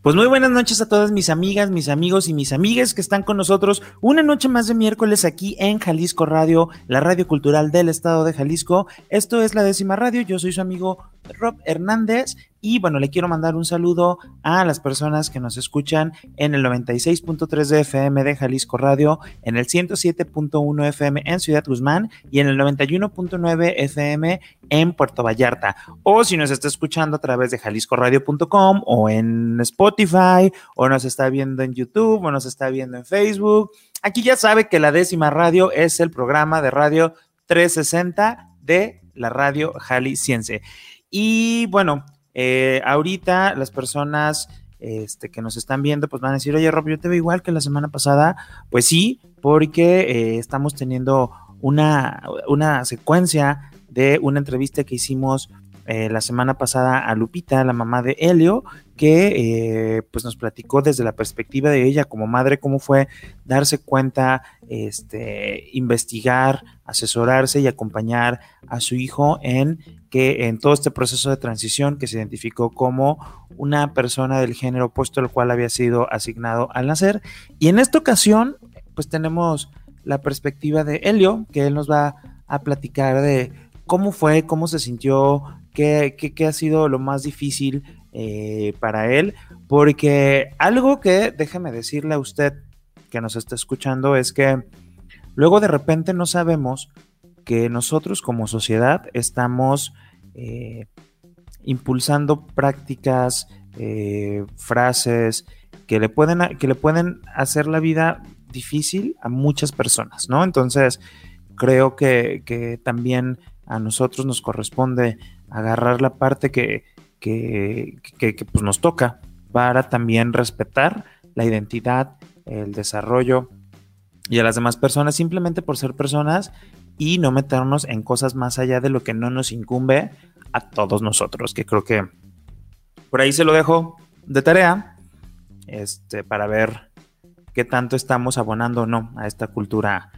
Pues muy buenas noches a todas mis amigas, mis amigos y mis amigas que están con nosotros una noche más de miércoles aquí en Jalisco Radio, la radio cultural del estado de Jalisco. Esto es la décima radio, yo soy su amigo Rob Hernández y bueno, le quiero mandar un saludo a las personas que nos escuchan en el 96.3 de FM de Jalisco Radio, en el 107.1 FM en Ciudad Guzmán y en el 91.9 FM en Puerto Vallarta. O si nos está escuchando a través de jaliscoradio.com o en Spotify o nos está viendo en YouTube o nos está viendo en Facebook. Aquí ya sabe que la décima radio es el programa de radio 360 de la radio Jalisciense. Y bueno, eh, ahorita las personas este, que nos están viendo, pues van a decir, oye Rob, yo te veo igual que la semana pasada. Pues sí, porque eh, estamos teniendo una, una secuencia de una entrevista que hicimos eh, la semana pasada a Lupita, la mamá de Helio, que eh, pues nos platicó desde la perspectiva de ella como madre cómo fue darse cuenta, este, investigar, asesorarse y acompañar a su hijo en que en todo este proceso de transición que se identificó como una persona del género opuesto al cual había sido asignado al nacer. Y en esta ocasión, pues tenemos la perspectiva de Helio, que él nos va a platicar de cómo fue, cómo se sintió, qué, ha sido lo más difícil eh, para él, porque algo que déjeme decirle a usted que nos está escuchando es que luego de repente no sabemos que nosotros como sociedad estamos eh, impulsando prácticas, eh, frases que le, pueden, que le pueden hacer la vida difícil a muchas personas, ¿no? Entonces, creo que, que también a nosotros nos corresponde agarrar la parte que, pues nos toca para también respetar la identidad, el desarrollo y a las demás personas simplemente por ser personas y no meternos en cosas más allá de lo que no nos incumbe a todos nosotros, que creo que por ahí se lo dejo de tarea este, para ver qué tanto estamos abonando o no a esta cultura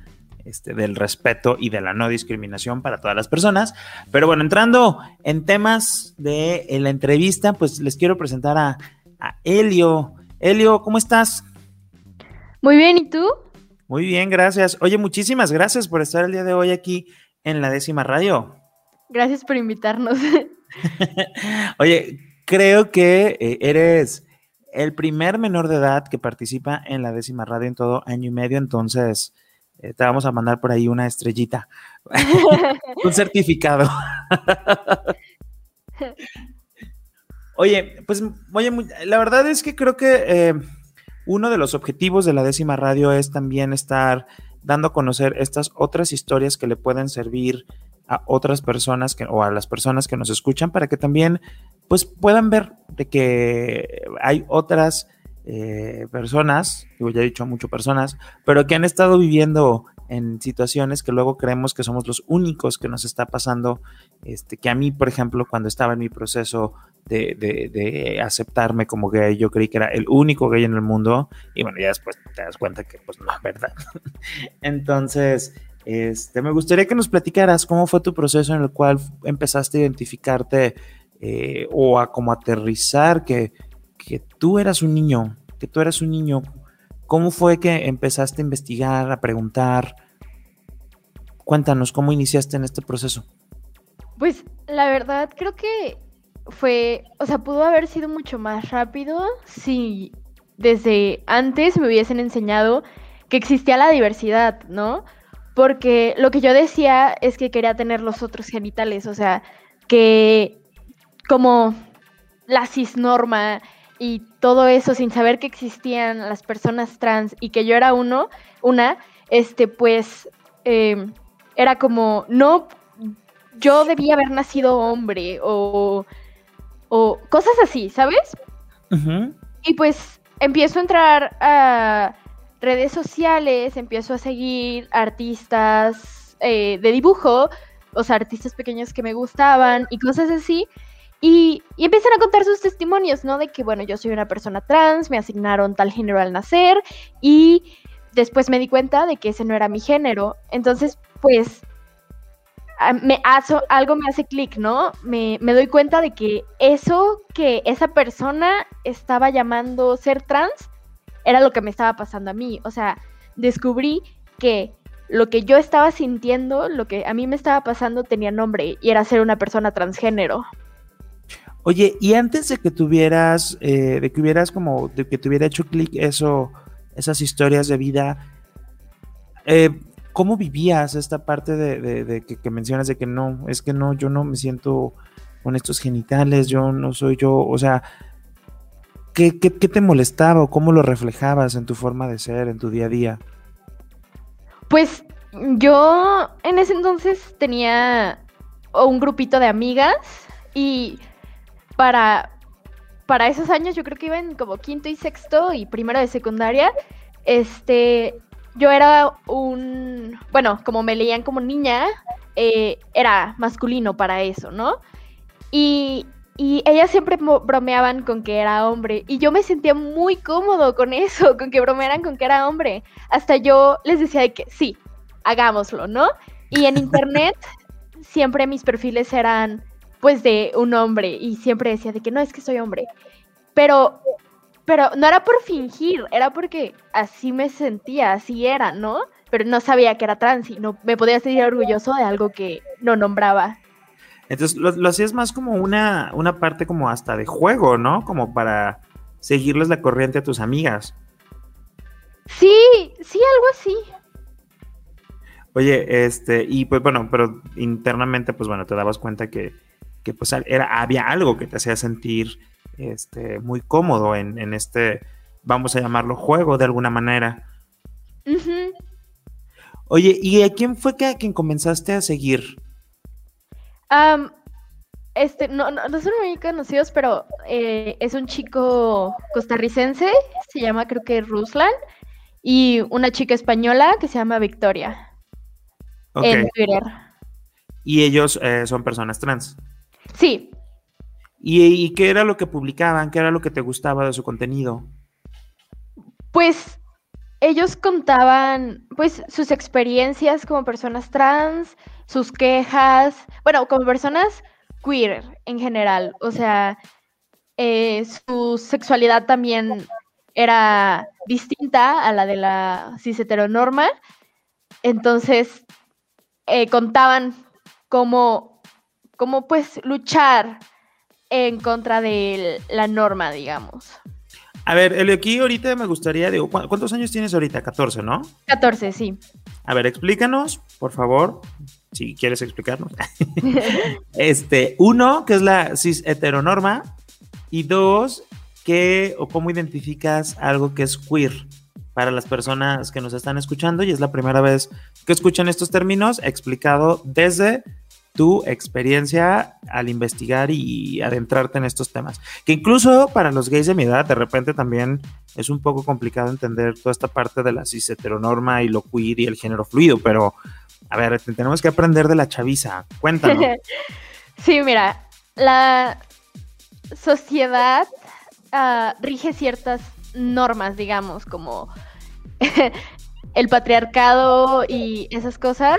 este, del respeto y de la no discriminación para todas las personas. Pero bueno, entrando en temas de la entrevista, pues les quiero presentar a, a Elio. Elio, ¿cómo estás? Muy bien, ¿y tú? Muy bien, gracias. Oye, muchísimas gracias por estar el día de hoy aquí en la décima radio. Gracias por invitarnos. Oye, creo que eh, eres el primer menor de edad que participa en la décima radio en todo año y medio, entonces eh, te vamos a mandar por ahí una estrellita, un certificado. oye, pues, oye, la verdad es que creo que eh, uno de los objetivos de la décima radio es también estar dando a conocer estas otras historias que le pueden servir a otras personas que, o a las personas que nos escuchan para que también pues puedan ver de que hay otras eh, personas, digo, ya he dicho mucho personas, pero que han estado viviendo en situaciones que luego creemos que somos los únicos que nos está pasando, este, que a mí, por ejemplo, cuando estaba en mi proceso de, aceptarme como gay, yo creí que era el único gay en el mundo, y bueno, ya después te das cuenta que pues no es verdad. Entonces, este, me gustaría que nos platicaras cómo fue tu proceso en el cual empezaste a identificarte eh, o a como aterrizar que, que tú eras un niño que tú eras un niño, ¿cómo fue que empezaste a investigar, a preguntar? Cuéntanos, ¿cómo iniciaste en este proceso? Pues la verdad creo que fue, o sea, pudo haber sido mucho más rápido si desde antes me hubiesen enseñado que existía la diversidad, ¿no? Porque lo que yo decía es que quería tener los otros genitales, o sea, que como la cisnorma y todo eso sin saber que existían las personas trans y que yo era uno, una, este, pues eh, era como, no, yo debía haber nacido hombre o, o cosas así, ¿sabes? Y pues empiezo a entrar a redes sociales, empiezo a seguir artistas eh, de dibujo o sea, artistas pequeños que me gustaban y cosas así. Y, empiezan a contar sus testimonios, ¿no? De que, bueno, yo soy una persona trans, me asignaron tal género al nacer y después me di cuenta de que ese no era mi género. Entonces, pues, me algo me hace clic, ¿no? Me, me, doy cuenta de que eso que esa persona estaba llamando ser trans era lo que me estaba pasando a mí. O sea, descubrí que lo que yo estaba sintiendo, lo que a mí me estaba pasando tenía nombre y era ser una persona transgénero. Oye, y antes de que tuvieras, eh, de que hubieras como, de que te hubiera hecho clic eso, esas historias de vida, eh, ¿cómo vivías esta parte de, que, mencionas de que no, es que no, yo no me siento con estos genitales, yo no soy yo, o sea, ¿qué, qué, qué te molestaba o cómo lo reflejabas en tu forma de ser, en tu día a día? Pues yo en ese entonces tenía un grupito de amigas y para, para esos años, yo creo que iban como quinto y sexto y primero de secundaria, este, yo era un, bueno, como me leían como niña, eh, era masculino para eso, ¿no? Y, y ellas siempre bromeaban con que era hombre y yo me sentía muy cómodo con eso, con que bromearan con que era hombre. Hasta yo les decía de que sí, hagámoslo, ¿no? Y en internet siempre mis perfiles eran pues de un hombre y siempre decía de que no es que soy hombre. Pero pero no era por fingir, era porque así me sentía, así era, ¿no? Pero no sabía que era trans y no me podía sentir orgulloso de algo que no nombraba. Entonces lo, hacías más como una, una parte como hasta de juego, ¿no? Como para seguirles la corriente a tus amigas. Sí, sí, algo así. Oye, este, y pues bueno, pero internamente, pues bueno, te dabas cuenta que, que pues era, había algo que te hacía sentir este, muy cómodo en, este, vamos a llamarlo juego de alguna manera. Oye, ¿y a quién fue que a quien comenzaste a seguir? este, no, no, son muy conocidos, pero eh, es un chico costarricense, se llama creo que Ruslan, y una chica española que se llama Victoria. En Twitter. ¿Y ellos eh, son personas trans? Sí. ¿Y, qué era lo que publicaban? ¿Qué era lo que te gustaba de su contenido? Pues ellos contaban pues sus experiencias como personas trans, sus quejas, bueno, como personas queer en general, o sea, eh, su sexualidad también era distinta a la de la cis heteronorma, entonces eh, contaban cómo, cómo pues luchar en contra de la norma, digamos. A ver, Elio, aquí ahorita me gustaría, digo, ¿cuántos años tienes ahorita? 14, ¿no? 14, sí. A ver, explícanos, por favor, si quieres explicarnos. este, uno, ¿qué es la cis heteronorma? Y dos, ¿qué o cómo identificas algo que es queer? Para las personas que nos están escuchando y es la primera vez que escuchan estos términos explicado desde tu experiencia al investigar y adentrarte en estos temas. Que incluso para los gays de mi edad, de repente también es un poco complicado entender toda esta parte de la cis heteronorma y lo queer y el género fluido, pero a ver, tenemos que aprender de la chaviza. Cuéntanos. sí, mira, la sociedad ah, rige ciertas normas, digamos, como el patriarcado y esas cosas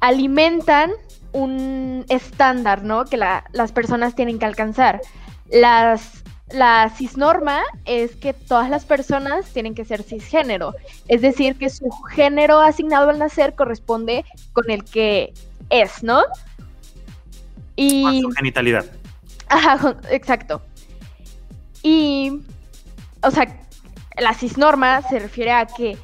alimentan un estándar, ¿no? Que las personas tienen que alcanzar. Las, la cisnorma es que todas las personas tienen que ser cisgénero, es decir, que su género asignado al nacer corresponde con el que es, ¿no? Y... su genitalidad. Ajá, exacto. Y, o sea, la cisnorma se refiere a que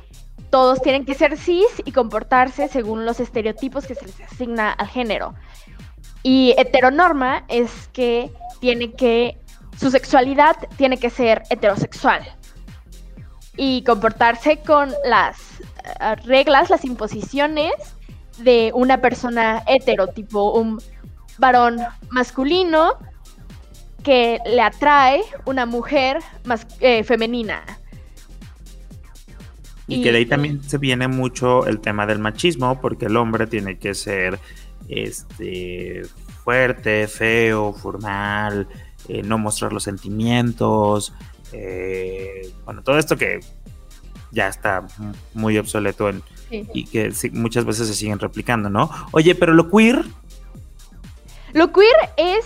todos tienen que ser cis y comportarse según los estereotipos que se les asigna al género. Y heteronorma es que tiene que, su sexualidad tiene que ser heterosexual y comportarse con las eh, reglas, las imposiciones de una persona hetero, tipo un varón masculino que le atrae una mujer eh, femenina. Y, que de ahí también se viene mucho el tema del machismo, porque el hombre tiene que ser este, fuerte, feo, formal, eh, no mostrar los sentimientos, eh, bueno, todo esto que ya está muy obsoleto y que muchas veces se siguen replicando, ¿no? Oye, pero lo queer. Lo queer es,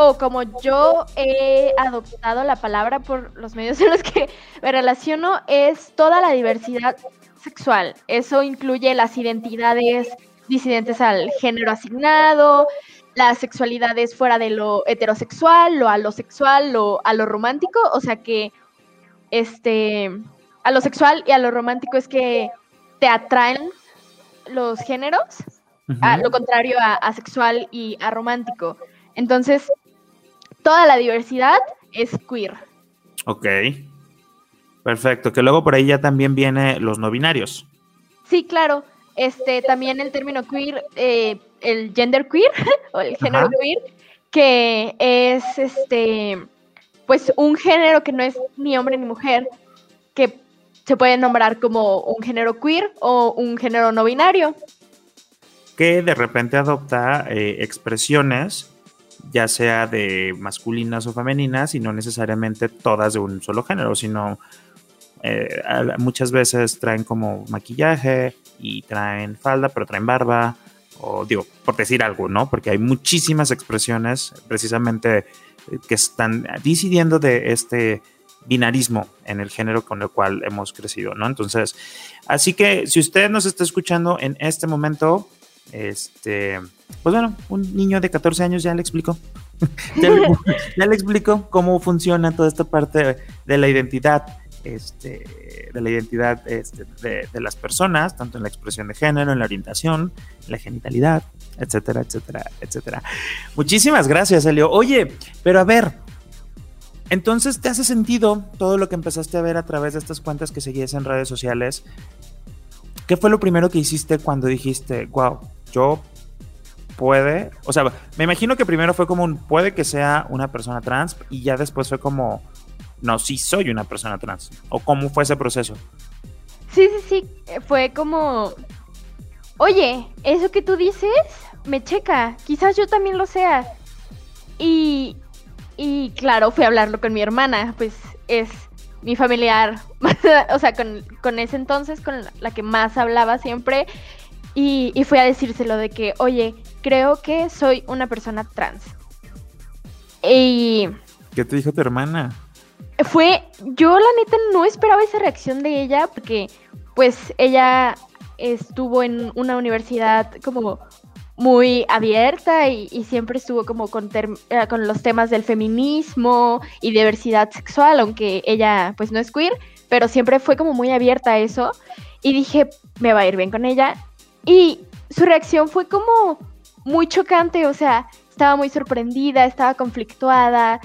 o como yo he adoptado la palabra por los medios en los que me relaciono, es toda la diversidad sexual. Eso incluye las identidades disidentes al género asignado, las sexualidades fuera de lo heterosexual, lo alosexual, lo a lo romántico, o sea que este a lo sexual y a lo romántico es que te atraen los géneros, a lo contrario a, a, sexual y a romántico. Entonces, toda la diversidad es queer. Ok. Perfecto, que luego por ahí ya también viene los no binarios. Sí, claro. Este, también el término queer, eh, el gender queer, o el género queer, que es este, pues un género que no es ni hombre ni mujer, que se puede nombrar como un género queer o un género no binario. Que de repente adopta eh, expresiones, ya sea de masculinas o femeninas, y no necesariamente todas de un solo género, sino eh, muchas veces traen como maquillaje y traen falda, pero traen barba, o digo, por decir algo, ¿no? Porque hay muchísimas expresiones precisamente eh, que están decidiendo de este binarismo en el género con el cual hemos crecido, ¿no? Entonces, así que si usted nos está escuchando en este momento, este, pues bueno, un niño de 14 años ya le explico. ya, le, explico cómo funciona toda esta parte de la identidad, este, de la identidad este, de, de, las personas, tanto en la expresión de género, en la orientación, en la genitalidad, etcétera, etcétera, etcétera. Muchísimas gracias, Elio. Oye, pero a ver, entonces, ¿te hace sentido todo lo que empezaste a ver a través de estas cuentas que seguías en redes sociales? ¿Qué fue lo primero que hiciste cuando dijiste, wow, yo puede, o sea, me imagino que primero fue como un puede que sea una persona trans y ya después fue como, no, sí soy una persona trans. ¿O cómo fue ese proceso? Sí, sí, sí, fue como, oye, eso que tú dices me checa, quizás yo también lo sea. Y, y claro, fui a hablarlo con mi hermana, pues es mi familiar, o sea, con, ese entonces, con la que más hablaba siempre. Y, y fui a decírselo de que, oye, creo que soy una persona trans. Y... ¿Qué te dijo tu hermana? Fue, yo la neta no esperaba esa reacción de ella porque pues ella estuvo en una universidad como muy abierta y, siempre estuvo como con, eh, con, los temas del feminismo y diversidad sexual, aunque ella pues no es queer, pero siempre fue como muy abierta a eso y dije, me va a ir bien con ella. Y su reacción fue como muy chocante, o sea, estaba muy sorprendida, estaba conflictuada,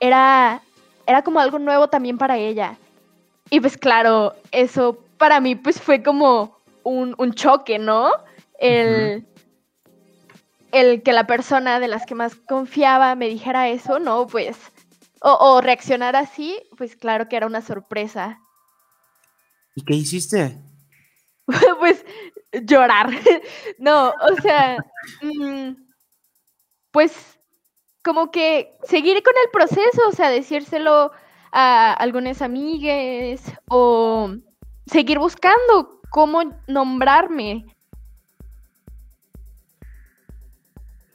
era, era como algo nuevo también para ella. Y pues claro, eso para mí pues fue como un, choque, ¿no? El, el que la persona de las que más confiaba me dijera eso, no, pues, o, o reaccionar así, pues claro que era una sorpresa. ¿Y qué hiciste? pues llorar. no, o sea, mm, pues como que seguir con el proceso, o sea, decírselo a algunas amigues o seguir buscando cómo nombrarme.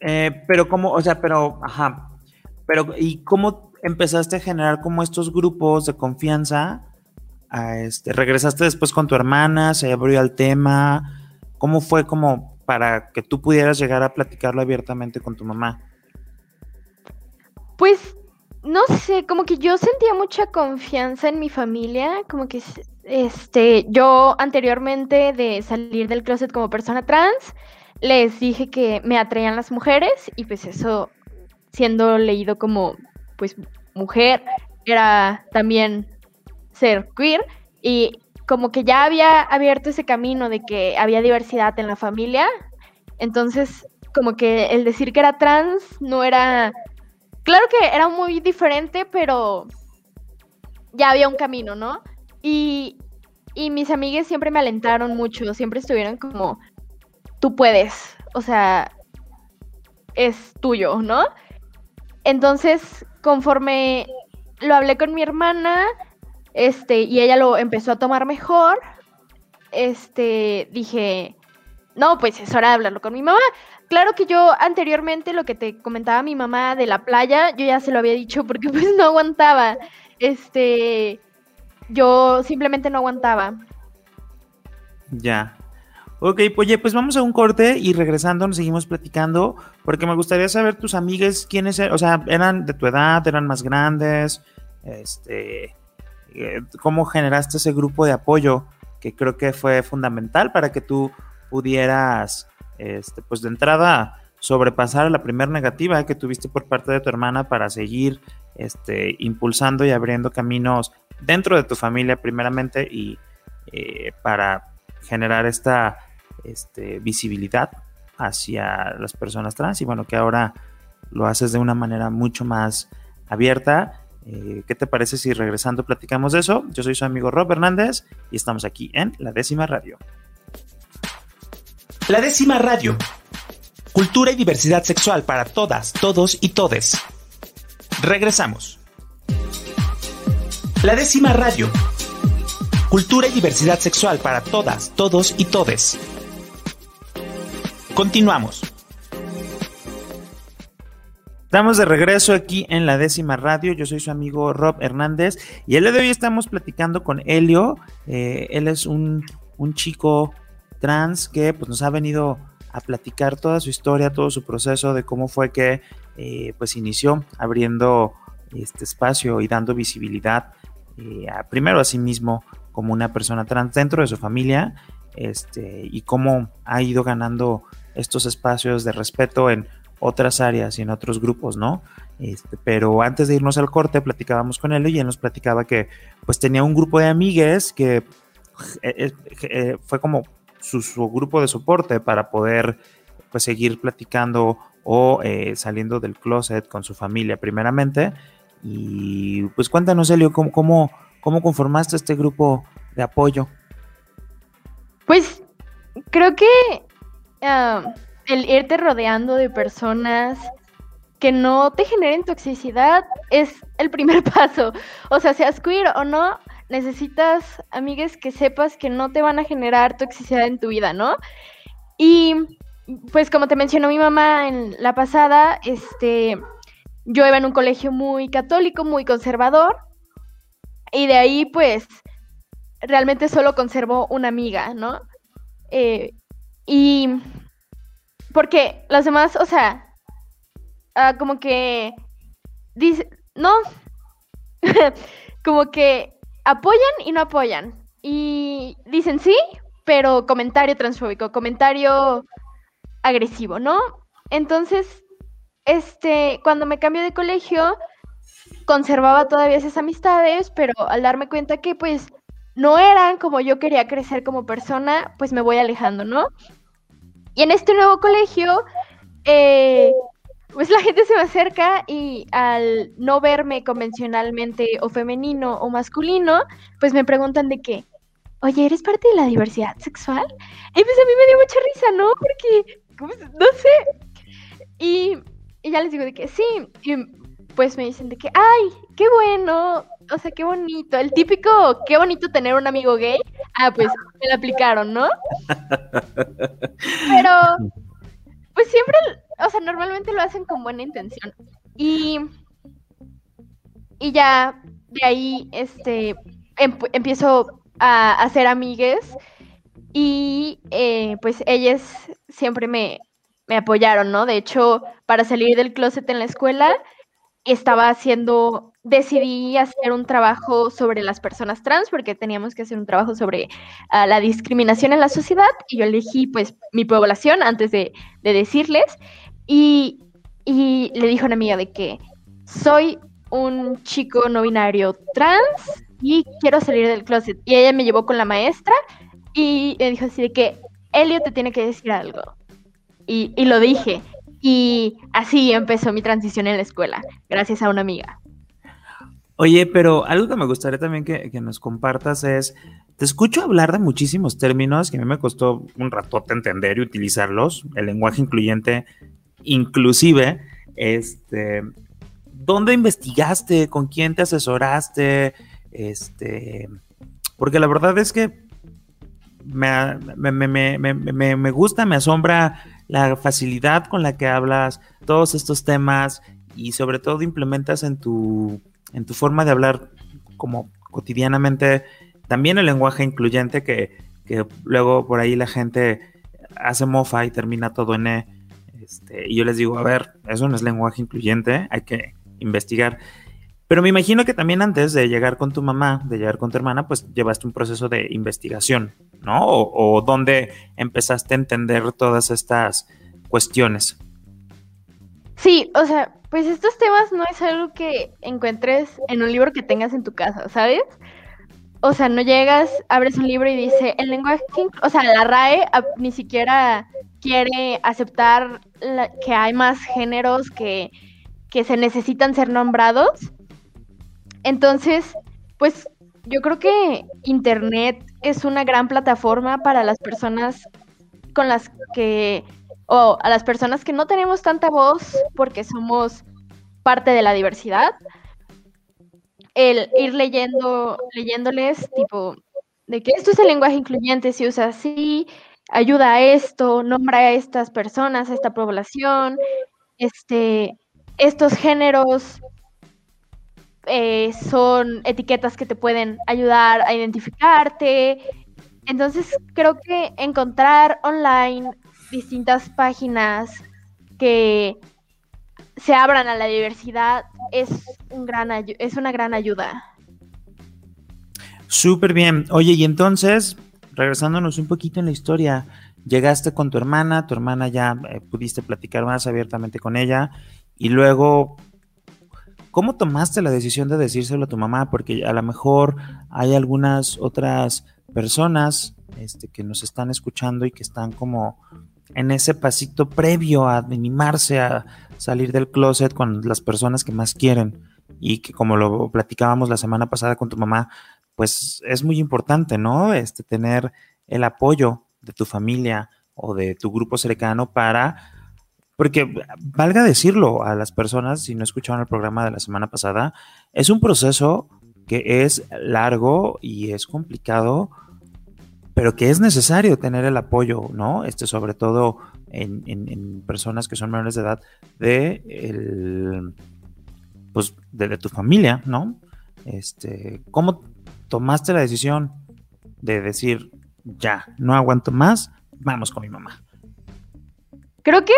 Eh, pero cómo, o sea, pero, ajá, pero ¿y cómo empezaste a generar como estos grupos de confianza? Este, ¿Regresaste después con tu hermana? ¿Se abrió el tema? ¿Cómo fue como para que tú pudieras llegar a platicarlo abiertamente con tu mamá? Pues, no sé, como que yo sentía mucha confianza en mi familia, como que, este, yo anteriormente de salir del closet como persona trans, les dije que me atraían las mujeres y pues eso, siendo leído como pues mujer, era también ser queer y como que ya había abierto ese camino de que había diversidad en la familia, entonces como que el decir que era trans no era, claro que era muy diferente, pero ya había un camino, ¿no? Y, y mis amigas siempre me alentaron mucho, siempre estuvieron como, tú puedes, o sea, es tuyo, ¿no? Entonces, conforme lo hablé con mi hermana, este, y ella lo empezó a tomar mejor, este, dije, no, pues es hora de hablarlo con mi mamá. Claro que yo anteriormente lo que te comentaba mi mamá de la playa, yo ya se lo había dicho porque pues no aguantaba. Este, yo simplemente no aguantaba. Ya. Ok, oye, pues vamos a un corte y regresando nos seguimos platicando, porque me gustaría saber tus amigas quiénes eran, o sea, eran de tu edad, eran más grandes, este, cómo generaste ese grupo de apoyo que creo que fue fundamental para que tú pudieras, este, pues de entrada, sobrepasar la primera negativa que tuviste por parte de tu hermana para seguir este, impulsando y abriendo caminos dentro de tu familia primeramente y eh, para generar esta este, visibilidad hacia las personas trans y bueno, que ahora lo haces de una manera mucho más abierta. Eh, ¿Qué te parece si regresando platicamos de eso? Yo soy su amigo Rob Hernández y estamos aquí en La Décima Radio. La Décima Radio. Cultura y diversidad sexual para todas, todos y todes. Regresamos. La Décima Radio. Cultura y diversidad sexual para todas, todos y todes. Continuamos. Estamos de regreso aquí en la décima radio. Yo soy su amigo Rob Hernández y el día de hoy estamos platicando con Helio. Eh, él es un, chico trans que pues, nos ha venido a platicar toda su historia, todo su proceso de cómo fue que eh, pues inició abriendo este espacio y dando visibilidad eh, primero a sí mismo como una persona trans dentro de su familia este, y cómo ha ido ganando estos espacios de respeto en otras áreas y en otros grupos, ¿no? Este, pero antes de irnos al corte, platicábamos con él y él nos platicaba que pues tenía un grupo de amigues que eh, eh, eh, fue como su, grupo de soporte para poder pues seguir platicando o saliendo del closet con su familia primeramente. Y pues cuéntanos, Elio, ¿cómo, cómo, cómo conformaste este grupo de apoyo? Pues creo que el irte rodeando de personas que no te generen toxicidad es el primer paso. O sea, seas queer o no, necesitas amigues que sepas que no te van a generar toxicidad en tu vida, ¿no? Y pues como te mencionó mi mamá en la pasada, este, yo iba en un colegio muy católico, muy conservador, y de ahí pues realmente solo conservo una amiga, ¿no? Eh, y porque las demás, o sea, ah, como que dice, no, como que apoyan y no apoyan. Y dicen sí, pero comentario transfóbico, comentario agresivo, ¿no? Entonces, este, cuando me cambio de colegio, conservaba todavía esas amistades, pero al darme cuenta que pues no eran como yo quería crecer como persona, pues me voy alejando, ¿no? Y en este nuevo colegio, eh, pues la gente se me acerca y al no verme convencionalmente o femenino o masculino, pues me preguntan de qué. Oye, ¿eres parte de la diversidad sexual? Y pues a mí me dio mucha risa, ¿no? Porque, no sé. Y, y ya les digo de que sí. Y pues me dicen de que, ay, qué bueno, o sea, qué bonito. El típico, qué bonito tener un amigo gay. Ah, pues me lo aplicaron, ¿no? Pero, pues siempre, o sea, normalmente lo hacen con buena intención. Y, y ya de ahí, este, empiezo a hacer amigues y eh, pues ellas siempre me, me apoyaron, ¿no? De hecho, para salir del closet en la escuela, estaba haciendo, decidí hacer un trabajo sobre las personas trans porque teníamos que hacer un trabajo sobre ah, la discriminación en la sociedad y yo elegí pues mi población antes de, decirles y, le dijo a una amiga de que soy un chico no binario trans y quiero salir del closet y ella me llevó con la maestra y me dijo así de que Elio te tiene que decir algo y lo dije y así empezó mi transición en la escuela, gracias a una amiga. Oye, pero algo que me gustaría también que, nos compartas es, te escucho hablar de muchísimos términos que a mí me costó un ratote entender y utilizarlos. El lenguaje incluyente inclusive, este, ¿dónde investigaste? ¿Con quién te asesoraste? Este, porque la verdad es que me, me, gusta, me asombra la facilidad con la que hablas todos estos temas y sobre todo implementas en tu, en tu forma de hablar como cotidianamente también el lenguaje incluyente que, que luego por ahí la gente hace mofa y termina todo en E. Este, y yo les digo, a ver, eso no es lenguaje incluyente, hay que investigar. Pero me imagino que también antes de llegar con tu mamá, de llegar con tu hermana, pues llevaste un proceso de investigación, ¿no? O, o dónde empezaste a entender todas estas cuestiones. Sí, o sea, pues estos temas no es algo que encuentres en un libro que tengas en tu casa, ¿sabes? O sea, no llegas, abres un libro y dice, el lenguaje, o sea, la RAE ni siquiera quiere aceptar que hay más géneros que, que se necesitan ser nombrados. Entonces, pues yo creo que Internet es una gran plataforma para las personas con las que, o a las personas que no tenemos tanta voz porque somos parte de la diversidad. El ir leyendo, leyéndoles, tipo, de que esto es el lenguaje incluyente, se usa así, ayuda a esto, nombra a estas personas, a esta población, este, estos géneros eh, son etiquetas que te pueden ayudar a identificarte. Entonces creo que encontrar online distintas páginas que se abran a la diversidad es, un gran, es una gran ayuda. Súper bien. Oye, y entonces, regresándonos un poquito en la historia, llegaste con tu hermana, tu hermana ya eh, pudiste platicar más abiertamente con ella, y luego ¿Cómo tomaste la decisión de decírselo a tu mamá? Porque a lo mejor hay algunas otras personas este, que nos están escuchando y que están como en ese pasito previo a animarse a salir del closet con las personas que más quieren y que como lo platicábamos la semana pasada con tu mamá, pues es muy importante, ¿no? Este tener el apoyo de tu familia o de tu grupo cercano para porque valga decirlo a las personas, si no escucharon el programa de la semana pasada, es un proceso que es largo y es complicado, pero que es necesario tener el apoyo, ¿no? Este, sobre todo en, personas que son menores de edad, de, el, pues, de, tu familia, ¿no? Este, ¿Cómo tomaste la decisión de decir, ya, no aguanto más, vamos con mi mamá? Creo que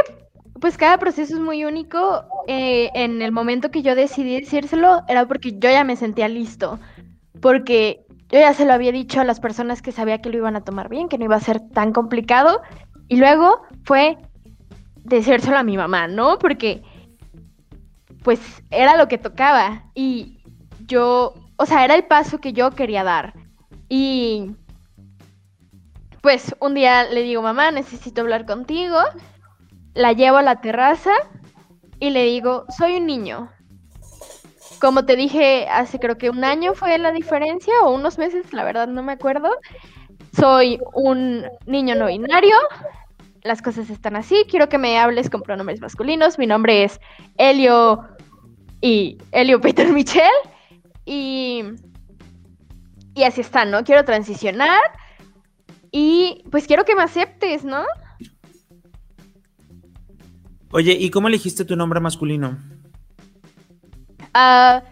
pues cada proceso es muy único. Eh, en el momento que yo decidí decírselo era porque yo ya me sentía listo. Porque yo ya se lo había dicho a las personas que sabía que lo iban a tomar bien, que no iba a ser tan complicado. Y luego fue decírselo a mi mamá, ¿no? Porque pues era lo que tocaba. Y yo, o sea, era el paso que yo quería dar. Y pues un día le digo, mamá, necesito hablar contigo la llevo a la terraza y le digo, soy un niño. Como te dije, hace creo que un año fue la diferencia, o unos meses, la verdad no me acuerdo. Soy un niño no binario, las cosas están así, quiero que me hables con pronombres masculinos. Mi nombre es Elio y Elio Peter Michel. Y, y así está, ¿no? Quiero transicionar y pues quiero que me aceptes, ¿no? Oye, ¿y cómo elegiste tu nombre masculino? Ah,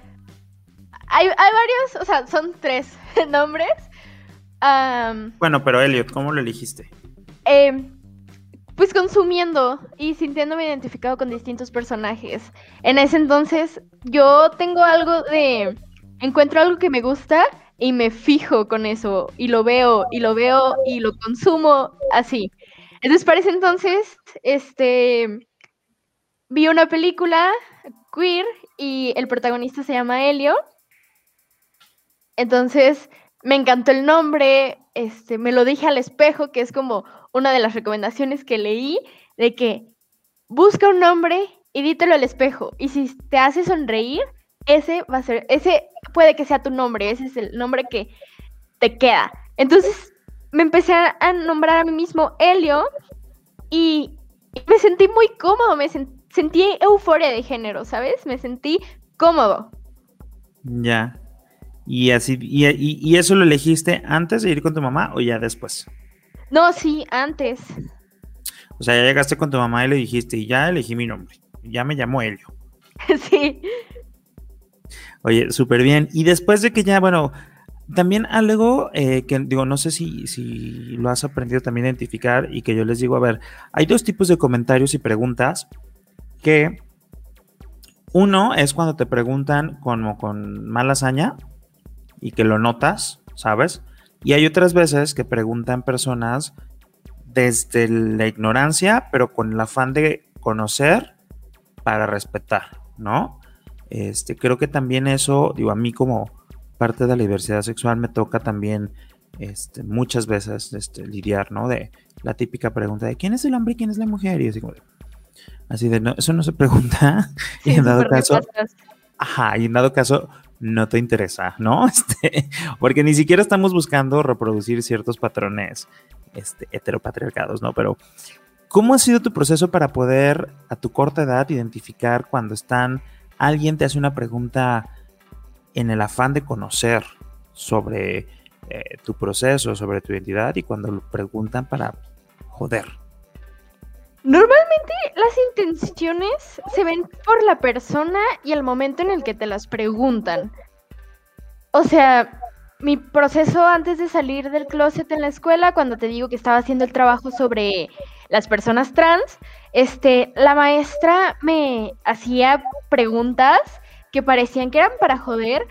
hay, varios, o sea, son tres nombres. bueno, pero Elliot, ¿cómo lo elegiste? Em, pues consumiendo y sintiéndome identificado con distintos personajes. En ese entonces yo tengo algo de... Encuentro algo que me gusta y me fijo con eso y lo veo y lo veo y lo consumo así. Entonces para ese entonces, este, vi una película queer y el protagonista se llama Helio. Entonces me encantó el nombre, este, me lo dije al espejo, que es como una de las recomendaciones que leí, de que busca un nombre y dítelo al espejo. Y si te hace sonreír, ese va a ser, ese puede que sea tu nombre, ese es el nombre que te queda. Entonces me empecé a nombrar a mí mismo Helio y me sentí muy cómodo, me sentí euforia de género, ¿sabes? Me sentí cómodo. Ya. ¿Y así y, y, eso lo elegiste antes de ir con tu mamá o ya después? No, sí, antes. O sea, ya llegaste con tu mamá y le dijiste, y ya elegí mi nombre. Ya me llamo Helio. sí. Oye, súper bien. Y después de que ya, bueno, también algo eh, que digo, no sé si, si lo has aprendido también a identificar y que yo les digo, a ver, hay dos tipos de comentarios y preguntas que uno es cuando te preguntan como con mala hazaña y que lo notas, ¿sabes? Y hay otras veces que preguntan personas desde la ignorancia, pero con el afán de conocer para respetar, ¿no? Este, creo que también eso, digo, a mí como parte de la diversidad sexual me toca también este, muchas veces este, lidiar, ¿no? De la típica pregunta de quién es el hombre y quién es la mujer. Y así como así de no, eso no se pregunta. y en dado caso, ajá, y en dado caso no te interesa, ¿no? Este, porque ni siquiera estamos buscando reproducir ciertos patrones este, heteropatriarcados, ¿no? Pero, ¿cómo ha sido tu proceso para poder, a tu corta edad, identificar cuando están, alguien te hace una pregunta en el afán de conocer sobre eh, tu proceso, sobre tu identidad, y cuando lo preguntan para joder? Normalmente las intenciones se ven por la persona y el momento en el que te las preguntan. O sea, mi proceso antes de salir del closet en la escuela, cuando te digo que estaba haciendo el trabajo sobre las personas trans, este, la maestra me hacía preguntas que parecían que eran para joder,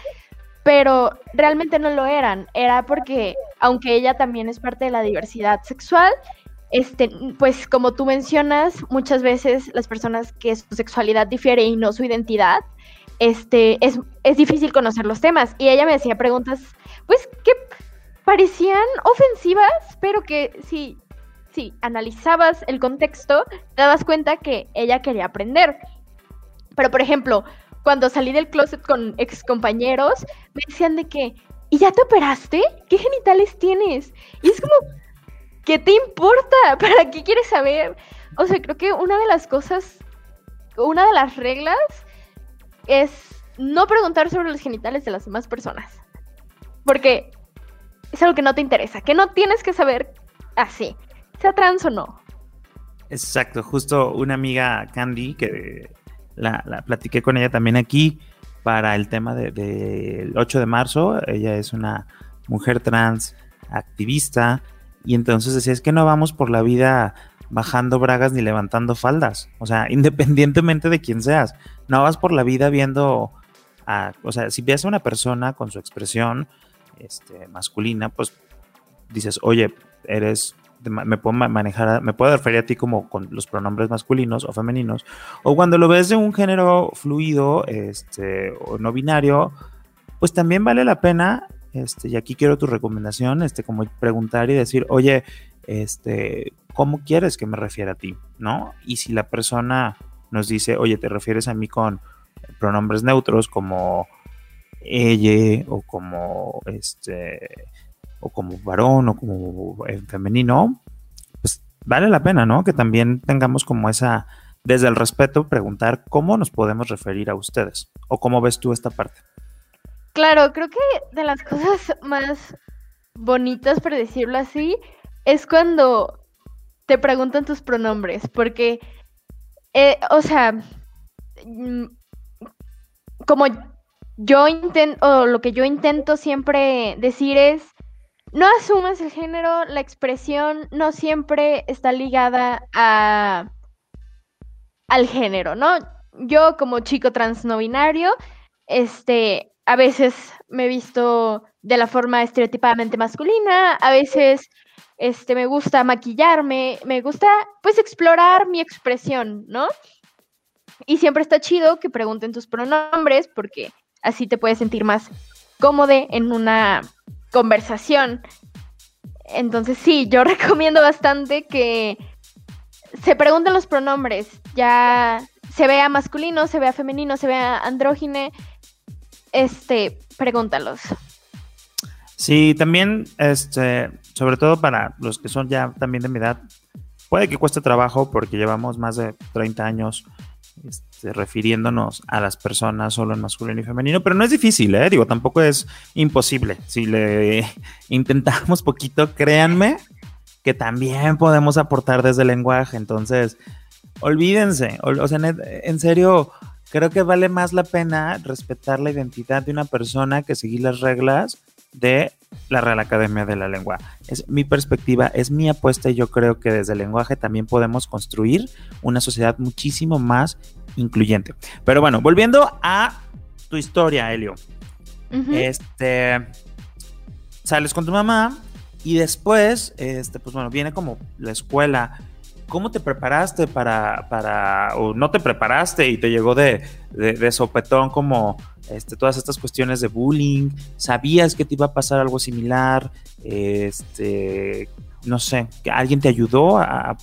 pero realmente no lo eran. Era porque, aunque ella también es parte de la diversidad sexual, este, pues como tú mencionas, muchas veces las personas que su sexualidad difiere y no su identidad, este, es, es difícil conocer los temas. Y ella me decía preguntas, pues, que parecían ofensivas, pero que si, si analizabas el contexto, te das cuenta que ella quería aprender. Pero, por ejemplo, cuando salí del closet con ex compañeros, me decían de que, ¿y ya te operaste? ¿Qué genitales tienes? Y es como, ¿Qué te importa? ¿Para qué quieres saber? O sea, creo que una de las cosas, una de las reglas es no preguntar sobre los genitales de las demás personas. Porque es algo que no te interesa, que no tienes que saber así, sea trans o no. Exacto, justo una amiga Candy, que la, platiqué con ella también aquí para el tema del de, 8 de marzo. Ella es una mujer trans activista y entonces decía, que no vamos por la vida bajando bragas ni levantando faldas. O sea, independientemente de quién seas, no vas por la vida viendo, a, o sea, si ves a una persona con su expresión este, masculina, pues dices, oye, eres, me puedo manejar, me puedo referir a ti como con los pronombres masculinos o femeninos. O cuando lo ves de un género fluido, este, o no binario, pues también vale la pena este, y aquí quiero tu recomendación, este, como preguntar y decir, oye, este, ¿cómo quieres que me refiera a ti? ¿No? Y si la persona nos dice, oye, te refieres a mí con pronombres neutros como ella o como este o como varón o como femenino, pues vale la pena, ¿no? Que también tengamos como esa, desde el respeto, preguntar cómo nos podemos referir a ustedes o cómo ves tú esta parte. Claro, creo que de las cosas más bonitas, por decirlo así, es cuando te preguntan tus pronombres, porque, eh, o sea, mm, como yo intento, o lo que yo intento siempre decir es, no asumes el género, la expresión no siempre está ligada a al género, ¿no? Yo como chico trans no binario, este, a veces me he visto de la forma estereotipadamente masculina, a veces este, me gusta maquillarme, me gusta pues explorar mi expresión, ¿no? Y siempre está chido que pregunten tus pronombres porque así te puedes sentir más cómodo en una conversación. Entonces sí, yo recomiendo bastante que se pregunten los pronombres, ya se vea masculino, se vea femenino, se vea andrógine, este, pregúntalos. Sí, también, este, sobre todo para los que son ya también de mi edad, puede que cueste trabajo porque llevamos más de 30 años este, refiriéndonos a las personas solo en masculino y femenino, pero no es difícil, ¿eh? Digo, tampoco es imposible. Si le intentamos poquito, créanme que también podemos aportar desde lenguaje. Entonces, olvídense, o, sea, en serio, creo que vale más la pena respetar la identidad de una persona que seguir las reglas de la Real Academia de la Lengua. Es mi perspectiva, es mi apuesta y yo creo que desde el lenguaje también podemos construir una sociedad muchísimo más incluyente. Pero bueno, volviendo a tu historia, Helio. Este sales con tu mamá y después, este, pues bueno, viene como la escuela. ¿Cómo te preparaste para, para, o no te preparaste y te llegó de, de sopetón como este, todas estas cuestiones de bullying, sabías que te iba a pasar algo similar, este, no sé, alguien te ayudó a,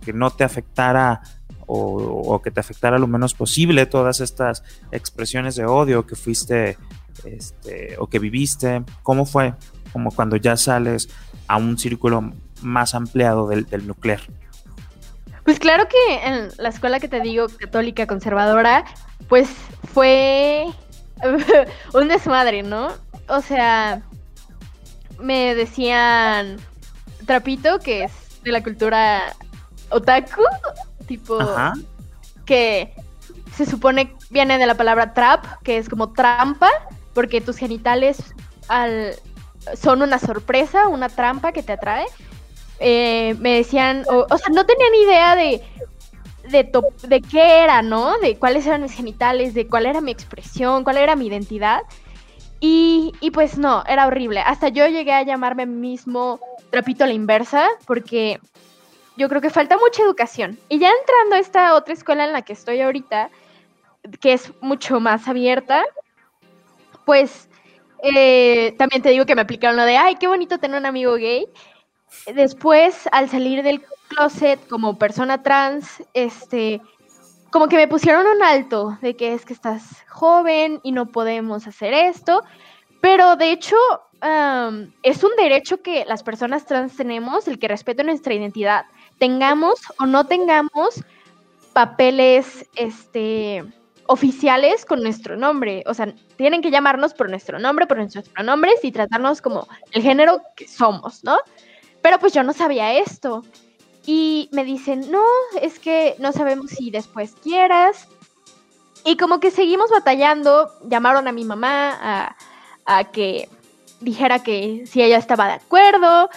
que no te afectara o, que te afectara lo menos posible todas estas expresiones de odio que fuiste este, o que viviste, ¿cómo fue? Como cuando ya sales a un círculo más ampliado del, del nuclear. Pues claro que en la escuela que te digo, católica conservadora, pues fue un desmadre, ¿no? O sea, me decían trapito, que es de la cultura otaku, tipo que se supone viene de la palabra trap, que es como trampa, porque tus genitales al, son una sorpresa, una trampa que te atrae. Eh, me decían, o, sea, no tenían idea de, de, qué era, ¿no? De cuáles eran mis genitales, de cuál era mi expresión, cuál era mi identidad. Y, y pues no, era horrible. Hasta yo llegué a llamarme mismo trapito la inversa, porque yo creo que falta mucha educación. Y ya entrando a esta otra escuela en la que estoy ahorita, que es mucho más abierta, pues eh, también te digo que me aplicaron lo de, ay, qué bonito tener un amigo gay. Después, al salir del closet como persona trans, este, como que me pusieron un alto de que es que estás joven y no podemos hacer esto, pero de hecho es un derecho que las personas trans tenemos, el que respete nuestra identidad, tengamos o no tengamos papeles, este, oficiales con nuestro nombre. O sea, tienen que llamarnos por nuestro nombre, por nuestros pronombres y tratarnos como el género que somos, ¿no? Pero pues yo no sabía esto. Y me dicen, no, es que no sabemos si después quieras. Y como que seguimos batallando, llamaron a mi mamá a, que dijera que si ella estaba de acuerdo.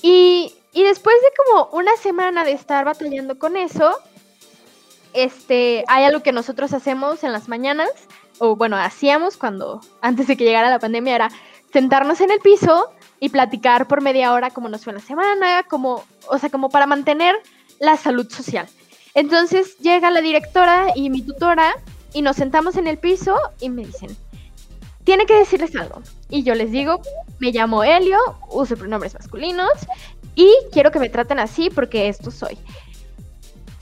Y, y, después de como una semana de estar batallando con eso, este, hay algo que nosotros hacemos en las mañanas, o bueno, hacíamos cuando, antes de que llegara la pandemia, era sentarnos en el piso y platicar por media hora cómo nos fue la semana, como, o sea, como para mantener la salud social. Entonces llega la directora y mi tutora y nos sentamos en el piso y me dicen, tiene que decirles algo. Y yo les digo, me llamo Helio, uso pronombres masculinos y quiero que me traten así porque esto soy.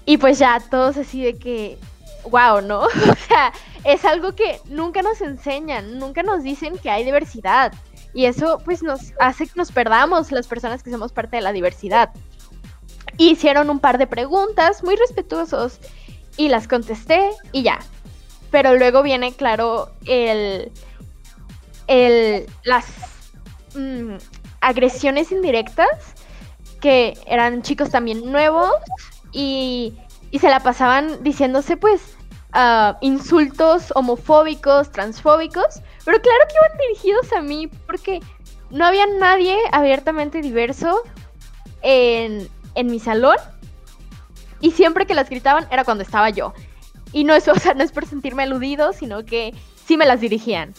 Y pues ya todos así de que, wow, ¿no? o sea, es algo que nunca nos enseñan, nunca nos dicen que hay diversidad. Y eso pues nos hace que nos perdamos las personas que somos parte de la diversidad. Hicieron un par de preguntas muy respetuosos y las contesté y ya. Pero luego viene, claro, el, el las mm, agresiones indirectas, que eran chicos también nuevos y, y se la pasaban diciéndose pues ah, insultos homofóbicos, transfóbicos, pero claro que iban dirigidos a mí porque no había nadie abiertamente diverso en, mi salón. Y siempre que las gritaban era cuando estaba yo. Y no es, o sea, no es por sentirme aludido, sino que sí me las dirigían.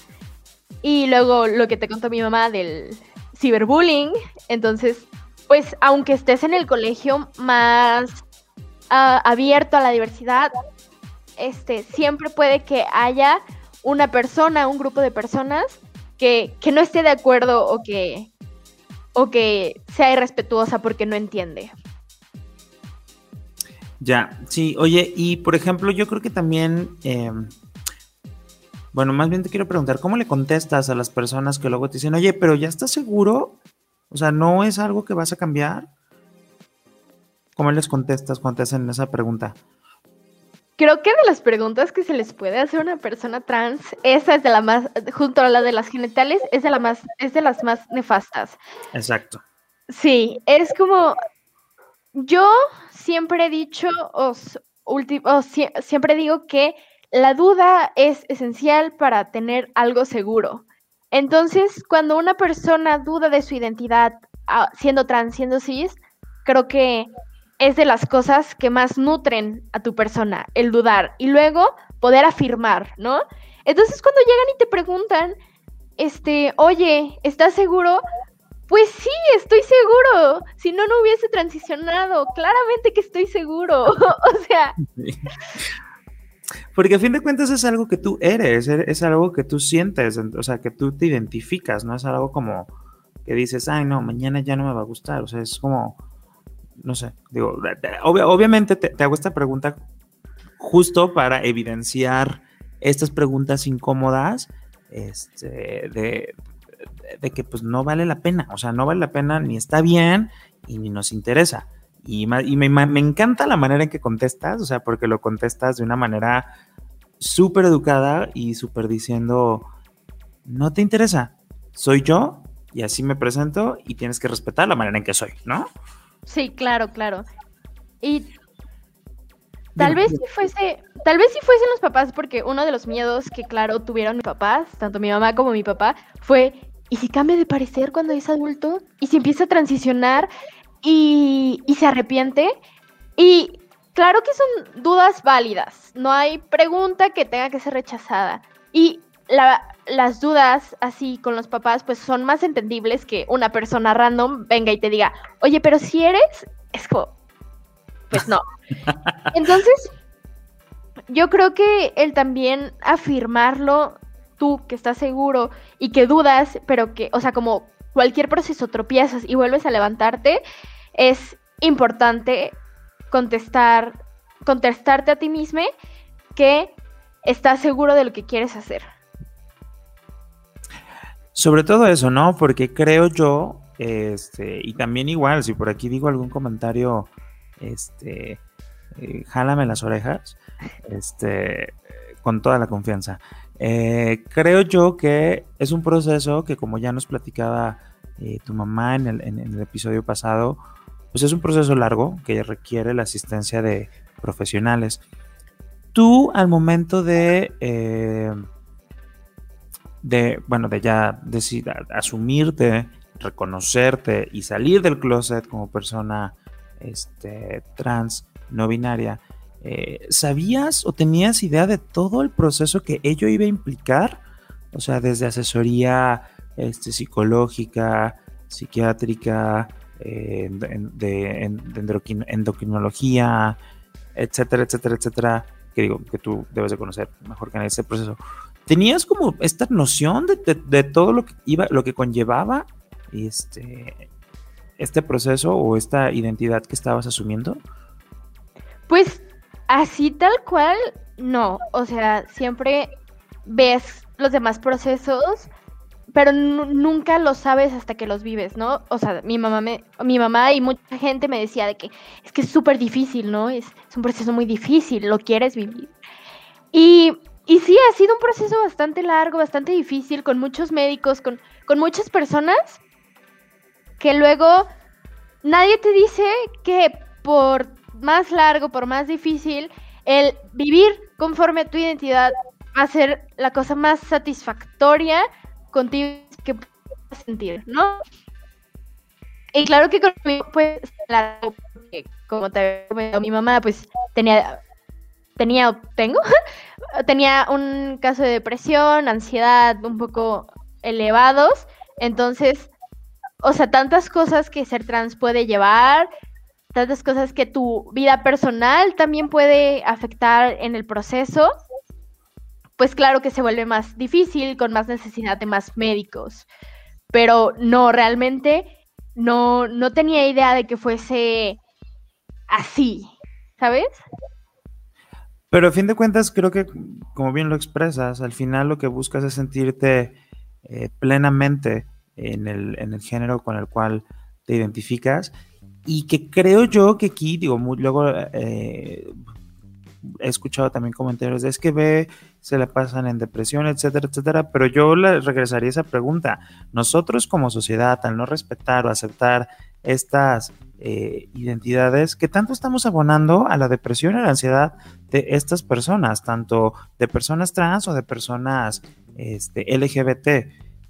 Y luego lo que te contó mi mamá del ciberbullying. Entonces, pues aunque estés en el colegio más ah, abierto a la diversidad, este, siempre puede que haya una persona, un grupo de personas que, no esté de acuerdo o que, o que sea irrespetuosa porque no entiende. Ya, sí, oye, y por ejemplo, yo creo que también, em, bueno, más bien te quiero preguntar, ¿cómo le contestas a las personas que luego te dicen, oye, pero ya estás seguro? O sea, ¿no es algo que vas a cambiar? ¿Cómo les contestas cuando te hacen esa pregunta? Creo que de las preguntas que se les puede hacer a una persona trans, esa es de la más, junto a la de las genitales, es de la más, es de las más nefastas. Exacto. Sí, es como, yo siempre he dicho, o, siempre digo que la duda es esencial para tener algo seguro. Entonces, cuando una persona duda de su identidad, ah, siendo trans, siendo cis, creo que es de las cosas que más nutren a tu persona, el dudar y luego poder afirmar, ¿no? Entonces cuando llegan y te preguntan, este, oye, ¿estás seguro? Pues sí, estoy seguro. Si no, no hubiese transicionado. Claramente que estoy seguro. o sea. Porque a fin de cuentas es algo que tú eres, es algo que tú sientes, o sea, que tú te identificas, no es algo como que dices, ay, no, mañana ya no me va a gustar. O sea, es como, no sé, digo, obviamente te, hago esta pregunta justo para evidenciar estas preguntas incómodas este, de, que pues no vale la pena, o sea, no vale la pena ni está bien y ni nos interesa. Y, me, me, encanta la manera en que contestas, o sea, porque lo contestas de una manera súper educada y súper diciendo, no te interesa, soy yo y así me presento y tienes que respetar la manera en que soy, ¿no? Sí, claro, claro. Y tal vez si fuese, tal vez si fuesen los papás, porque uno de los miedos que, claro, tuvieron mis papás, tanto mi mamá como mi papá, fue, ¿y si cambia de parecer cuando es adulto? ¿Y si empieza a transicionar y, y se arrepiente? Y claro que son dudas válidas, no hay pregunta que tenga que ser rechazada. Y las dudas así con los papás pues son más entendibles que una persona random venga y te diga, oye, pero si eres, es como, pues no. Entonces, yo creo que el también afirmarlo, tú que estás seguro y que dudas, pero que, o sea, como cualquier proceso tropiezas y vuelves a levantarte, es importante contestar, contestarte a ti mismo que estás seguro de lo que quieres hacer. Sobre todo eso, ¿no? Porque creo yo, este, y también igual, si por aquí digo algún comentario, este, eh, jálame las orejas, este, con toda la confianza. Eh, creo yo que es un proceso que, como ya nos platicaba eh, tu mamá en el, en el, episodio pasado, pues es un proceso largo que requiere la asistencia de profesionales. Tú, al momento de de, bueno, de ya decir, asumirte, reconocerte y salir del closet como persona este, trans, no binaria, eh, ¿sabías o tenías idea de todo el proceso que ello iba a implicar? O sea, desde asesoría este, psicológica, psiquiátrica, eh, de, endocrinología, etcétera, etcétera, etcétera, que digo que tú debes de conocer mejor que en ese proceso. ¿Tenías como esta noción de, todo lo que iba, lo que conllevaba este, este proceso o esta identidad que estabas asumiendo? Pues así tal cual, no. O sea, siempre ves los demás procesos, pero nunca lo sabes hasta que los vives, ¿no? O sea, mi mamá me, mi mamá y mucha gente me decía de que es que es súper difícil, ¿no? Es, es un proceso muy difícil, lo quieres vivir. Y y sí, ha sido un proceso bastante largo, bastante difícil, con muchos médicos, con, con muchas personas, que luego nadie te dice que por más largo, por más difícil, el vivir conforme a tu identidad va a ser la cosa más satisfactoria contigo que puedas sentir, ¿no? Y claro que conmigo, pues, como te mi mamá, pues tenía tenía, tengo, tenía un caso de depresión, ansiedad un poco elevados, entonces, o sea, tantas cosas que ser trans puede llevar, tantas cosas que tu vida personal también puede afectar en el proceso, pues claro que se vuelve más difícil, con más necesidad de más médicos. Pero no, realmente no, no tenía idea de que fuese así, ¿sabes? Pero a fin de cuentas, creo que, como bien lo expresas, al final lo que buscas es sentirte eh, plenamente en el, género con el cual te identificas. y que creo yo que aquí, digo, luego eh, he escuchado también comentarios de es que ve, se le pasan en depresión, etcétera, etcétera, pero yo le regresaría esa pregunta. Nosotros como sociedad, al no respetar o aceptar estas eh, identidades, ¿qué tanto estamos abonando a la depresión y a la ansiedad de estas personas, tanto de personas trans o de personas este, LGBT?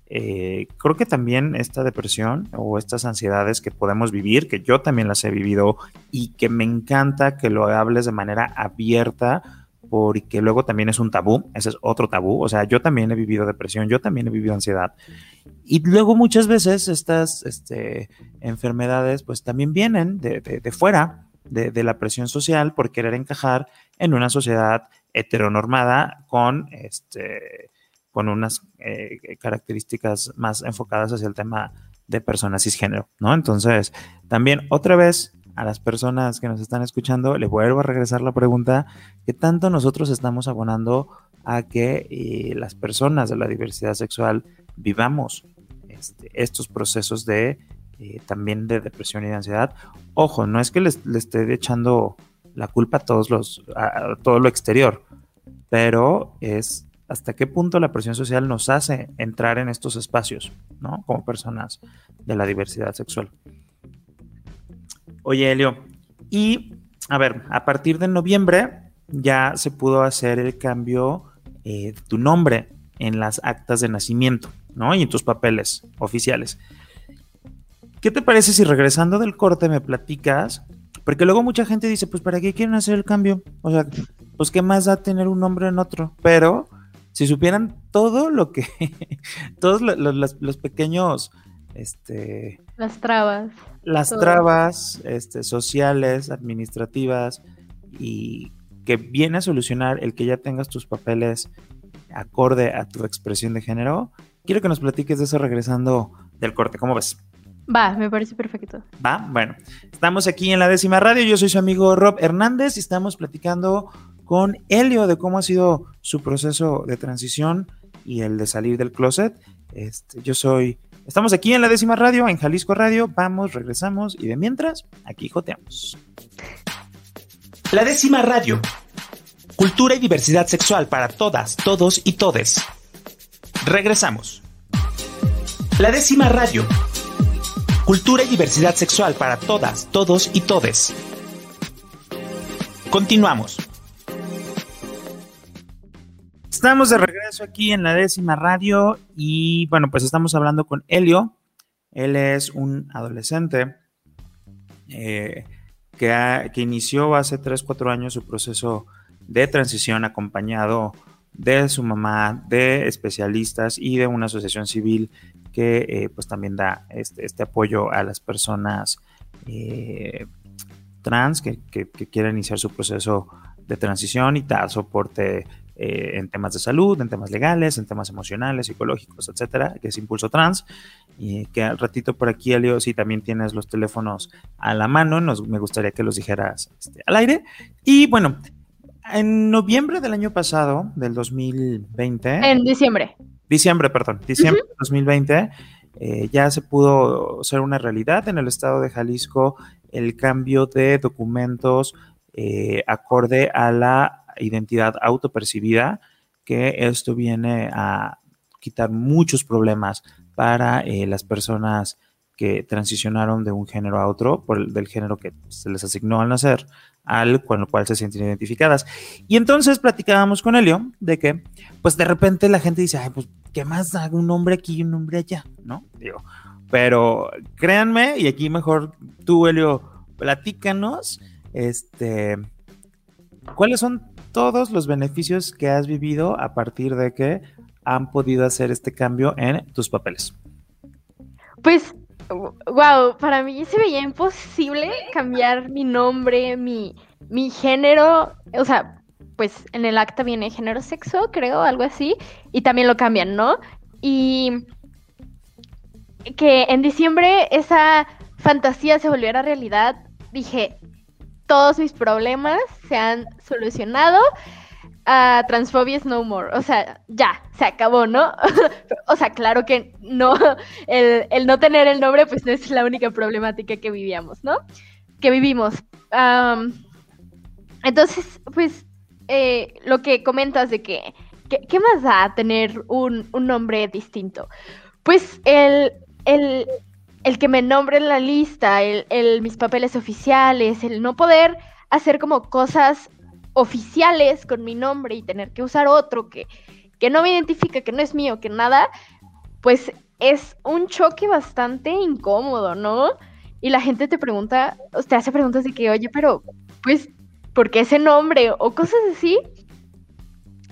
Eh, creo que también esta depresión o estas ansiedades que podemos vivir, que yo también las he vivido y que me encanta que lo hables de manera abierta, porque luego también es un tabú, ese es otro tabú, o sea, yo también he vivido depresión, yo también he vivido ansiedad. Y luego muchas veces estas este, enfermedades pues también vienen de, de, fuera, de, de, la presión social por querer encajar en una sociedad heteronormada con este con unas eh, características más enfocadas hacia el tema de personas cisgénero, ¿no? Entonces, también otra vez a las personas que nos están escuchando, le vuelvo a regresar la pregunta, ¿qué tanto nosotros estamos abonando a que eh, las personas de la diversidad sexual vivamos este, estos procesos de eh, también de depresión y de ansiedad? Ojo, no es que les, esté echando la culpa a todos los, a todo lo exterior, pero es hasta qué punto la presión social nos hace entrar en estos espacios, ¿no? Como personas de la diversidad sexual. Oye, Helio, y a ver, a partir de noviembre ya se pudo hacer el cambio eh, de tu nombre en las actas de nacimiento, ¿no? Y en tus papeles oficiales. ¿Qué te parece si regresando del corte me platicas? Porque luego mucha gente dice, pues ¿para qué quieren hacer el cambio? O sea, pues ¿qué más da tener un nombre en otro? Pero si supieran todo lo que, todos los, pequeños, este... Las trabas. Las trabas este, sociales, administrativas, y que viene a solucionar el que ya tengas tus papeles acorde a tu expresión de género. Quiero que nos platiques de eso regresando del corte. ¿Cómo ves? Va, me parece perfecto. Va, bueno. Estamos aquí en la décima radio. Yo soy su amigo Rob Hernández y estamos platicando con Helio de cómo ha sido su proceso de transición y el de salir del closet. Este, yo soy, estamos aquí en la décima radio, en Jalisco Radio, vamos, regresamos y de mientras, aquí joteamos. La décima radio. Cultura y diversidad sexual para todas, todos y todes. Regresamos. La décima radio. Cultura y diversidad sexual para todas, todos y todes. Continuamos. Estamos de regreso aquí en la décima radio y bueno, pues estamos hablando con Helio. Él es un adolescente eh, que, que, inició hace 3, 4 años su proceso de transición acompañado de su mamá, de especialistas y de una asociación civil que eh, pues también da este, este, apoyo a las personas eh, trans que, que, que quieren iniciar su proceso de transición y da soporte eh, en temas de salud, en temas legales, en temas emocionales, psicológicos, etcétera, que es Impulso Trans. Y que al ratito por aquí, Elio, si también tienes los teléfonos a la mano, nos, me gustaría que los dijeras este, al aire. Y bueno, en noviembre del año pasado, del 2020. En diciembre. Diciembre, perdón, diciembre 2020. Eh, ya se pudo ser una realidad en el estado de Jalisco el cambio de documentos eh, acorde a la identidad autopercibida, que esto viene a quitar muchos problemas para eh, las personas que transicionaron de un género a otro, por el, del género que se les asignó al nacer, al con el cual se sienten identificadas. Y entonces platicábamos con Helio de que, pues de repente la gente dice, ay, pues, ¿qué más da un nombre aquí y un nombre allá? ¿No? Digo, pero créanme, y aquí mejor tú, Helio, platícanos, este, ¿cuáles son todos los beneficios que has vivido a partir de que han podido hacer este cambio en tus papeles. Pues, wow, para mí se veía imposible cambiar mi nombre, mi, mi género, o sea, pues en el acta viene género sexo, creo, algo así, y también lo cambian, ¿no? Y que en diciembre esa fantasía se volviera realidad, dije, todos mis problemas se han solucionado. a Transphobia No More. O sea, ya, se acabó, ¿no? o sea, claro que no, el, no tener el nombre, pues no es la única problemática que vivíamos, ¿no? Que vivimos. entonces, pues, eh, lo que comentas de que, ¿qué más da tener un, nombre distinto? Pues el, el, el, que me nombre en la lista, el, el, mis papeles oficiales, el no poder hacer como cosas oficiales con mi nombre y tener que usar otro que, que no me identifica, que no es mío, que nada, pues es un choque bastante incómodo, ¿no? Y la gente te pregunta, te hace preguntas de que, oye, pero, pues, ¿por qué ese nombre? O cosas así.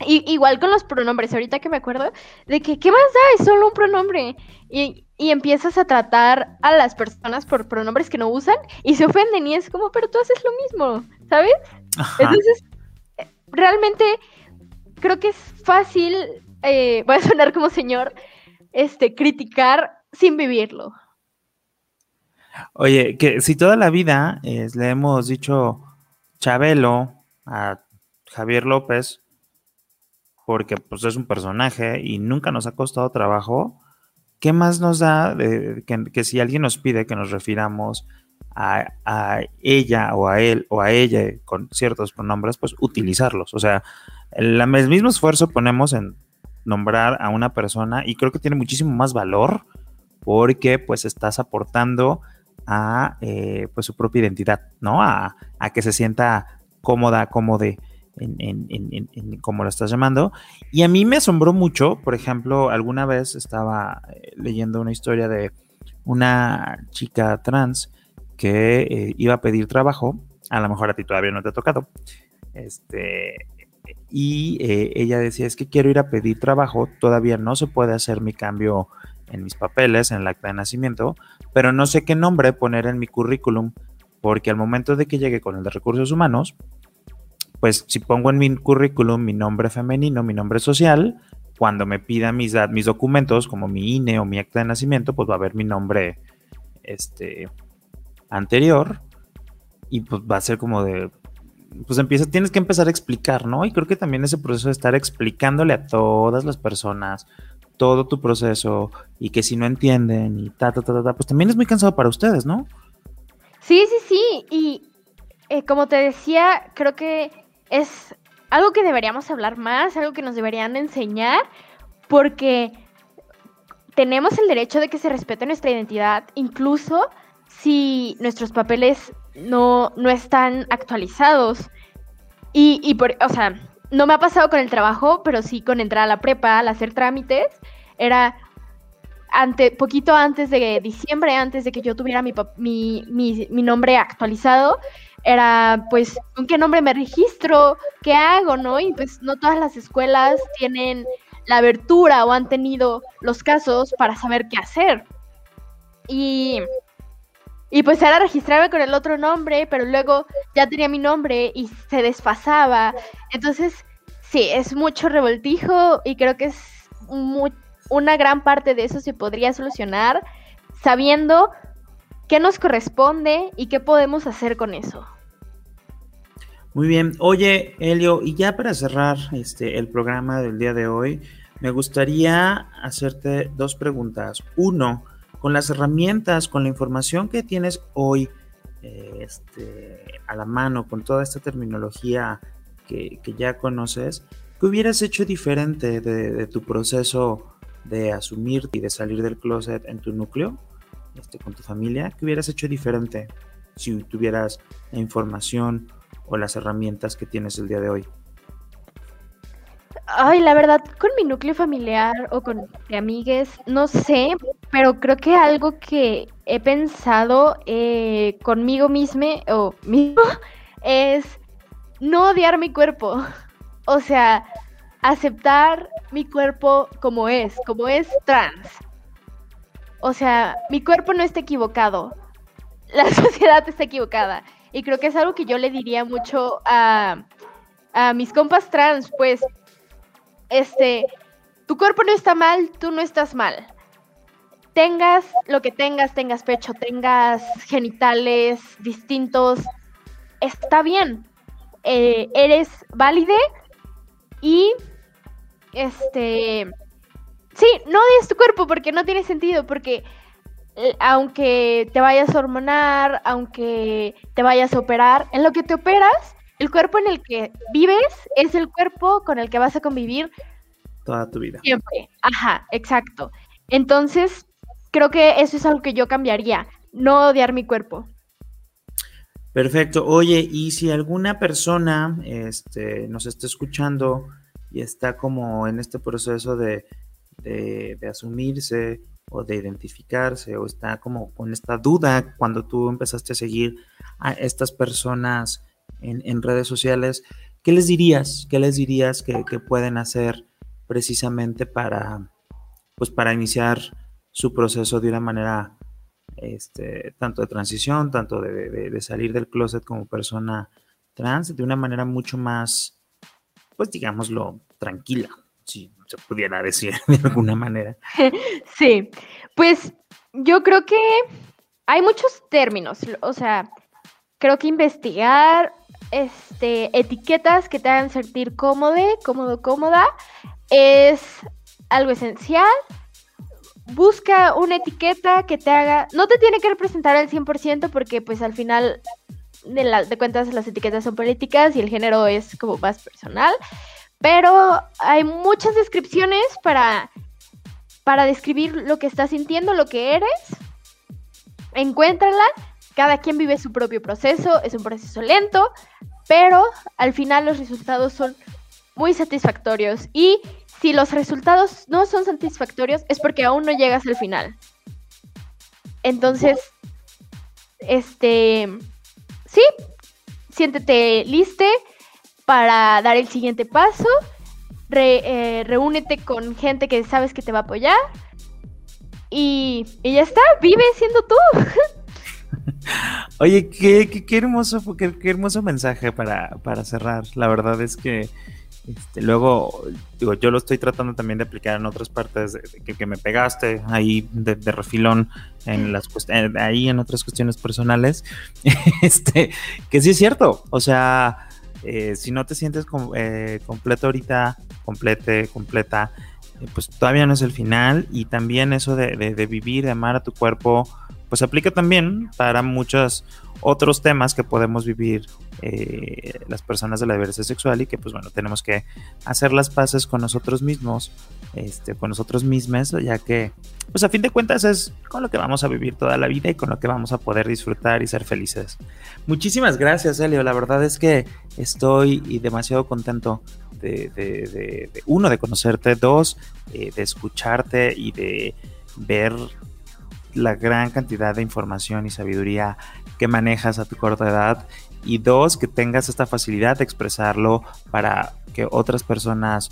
Y, igual con los pronombres, ahorita que me acuerdo, de que, ¿qué más da? Es solo un pronombre. Y, y empiezas a tratar a las personas por pronombres que no usan y se ofenden y es como, pero tú haces lo mismo, ¿sabes? Entonces, realmente creo que es fácil, eh, voy a sonar como señor, este, criticar sin vivirlo. Oye, que si toda la vida le hemos dicho Chabelo a Javier López, porque pues es un personaje y nunca nos ha costado trabajo, ¿qué más nos da que, si alguien nos pide que nos refiramos a, ella o a él o a ella con ciertos pronombres, pues utilizarlos. O sea, el, mismo esfuerzo ponemos en nombrar a una persona y creo que tiene muchísimo más valor porque pues estás aportando a eh, pues su propia identidad, ¿no? A, que se sienta cómoda, cómodo en, en, lo estás llamando. Y a mí me asombró mucho, por ejemplo, alguna vez estaba eh, leyendo una historia de una chica trans que eh, iba a pedir trabajo, a lo mejor a ti todavía no te ha tocado, este, y eh, ella decía, es que quiero ir a pedir trabajo, todavía no se puede hacer mi cambio en mis papeles, en el acta de nacimiento, pero no sé qué nombre poner en mi currículum, porque al momento de que llegue con el de recursos humanos, pues si pongo en mi currículum mi nombre femenino, mi nombre social, cuando me pidan mis, mis documentos, como mi INE o mi acta de nacimiento, pues va a haber mi nombre este, anterior y pues va a ser como de, pues empieza, tienes que empezar a explicar, ¿no? Y creo que también ese proceso de estar explicándole a todas las personas todo tu proceso y que si no entienden y ta, ta, ta, ta, pues también es muy cansado para ustedes, ¿no? Sí, sí, sí. Y eh, como te decía, creo que es algo que deberíamos hablar más, algo que nos deberían enseñar, porque tenemos el derecho de que se respete nuestra identidad, incluso si nuestros papeles no, no están actualizados. Y, y por, o sea, no me ha pasado con el trabajo, pero sí con entrar a la prepa, al hacer trámites, era ante, poquito antes de diciembre, antes de que yo tuviera mi, mi, mi, mi, nombre actualizado, era pues, ¿con qué nombre me registro? ¿Qué hago? ¿No? Y pues no todas las escuelas tienen la abertura o han tenido los casos para saber qué hacer. Y y pues era registrarme con el otro nombre, pero luego ya tenía mi nombre y se desfasaba. Entonces, sí, es mucho revoltijo y creo que es una gran parte de eso se podría solucionar sabiendo qué nos corresponde y qué podemos hacer con eso. Muy bien. Oye, Elio, y ya para cerrar este el programa del día de hoy, me gustaría hacerte dos preguntas. Uno, con las herramientas, con la información que tienes hoy este, a la mano, con toda esta terminología que, ya conoces, ¿qué hubieras hecho diferente de, tu proceso de asumir y de salir del closet en tu núcleo, este, con tu familia? ¿Qué hubieras hecho diferente si tuvieras la información o las herramientas que tienes el día de hoy? Ay, la verdad, con mi núcleo familiar o con mi amigues, no sé, pero creo que algo que he pensado eh, conmigo misma o mismo es no odiar mi cuerpo. O sea, aceptar mi cuerpo como es, como es trans. O sea, mi cuerpo no está equivocado. La sociedad está equivocada. Y creo que es algo que yo le diría mucho a, a mis compas trans, pues este, tu cuerpo no está mal, tú no estás mal. Tengas lo que tengas, tengas pecho, tengas genitales distintos, está bien. Eh, eres válide Y, este, sí, no odies tu cuerpo porque no tiene sentido, porque aunque te vayas a hormonar, aunque te vayas a operar, en lo que te operas, el cuerpo en el que vives es el cuerpo con el que vas a convivir toda tu vida. Siempre, ajá, exacto. Entonces, creo que eso es algo que yo cambiaría, no odiar mi cuerpo. Perfecto. Oye, y si alguna persona este, nos está escuchando y está como en este proceso de, de, asumirse o de identificarse o está como con esta duda cuando tú empezaste a seguir a estas personas en, redes sociales, ¿qué les dirías? ¿Qué les dirías que, que pueden hacer precisamente para, pues para iniciar su proceso de una manera este, tanto de transición, tanto de, salir del closet como persona trans, de una manera mucho más, pues digámoslo, tranquila, si pudiera decir de alguna manera. Sí, pues yo creo que hay muchos términos, o sea, creo que investigar este, etiquetas que te hagan sentir cómodo, cómodo, cómoda, es algo esencial. Busca una etiqueta que te haga, no te tiene que representar al 100% porque pues al final de, de cuentas las etiquetas son políticas y el género es como más personal, pero hay muchas descripciones para, para describir lo que estás sintiendo, lo que eres. Encuéntrala, cada quien vive su propio proceso, es un proceso lento, pero al final los resultados son muy satisfactorios. Y si los resultados no son satisfactorios, es porque aún no llegas al final. Entonces, este, sí, siéntete liste para dar el siguiente paso. Eh, reúnete con gente que sabes que te va a apoyar. Y, ya está, vive siendo tú. Oye, qué, qué, hermoso, qué, hermoso mensaje para, para cerrar. La verdad es que este, luego, digo, yo lo estoy tratando también de aplicar en otras partes que, me pegaste ahí de, refilón en las ahí en otras cuestiones personales. este, que sí es cierto. O sea, eh, si no te sientes eh, completo ahorita, complete, completa, eh, pues todavía no es el final. Y también eso de, de vivir, de amar a tu cuerpo, pues aplica también para muchos otros temas que podemos vivir eh, las personas de la diversidad sexual y que pues bueno, tenemos que hacer las paces con nosotros mismos, este, con nosotros mismos, ya que pues a fin de cuentas es con lo que vamos a vivir toda la vida y con lo que vamos a poder disfrutar y ser felices. Muchísimas gracias, Elio. La verdad es que estoy demasiado contento de, uno, de conocerte, dos, de escucharte y de ver la gran cantidad de información y sabiduría que manejas a tu corta edad y dos, que tengas esta facilidad de expresarlo para que otras personas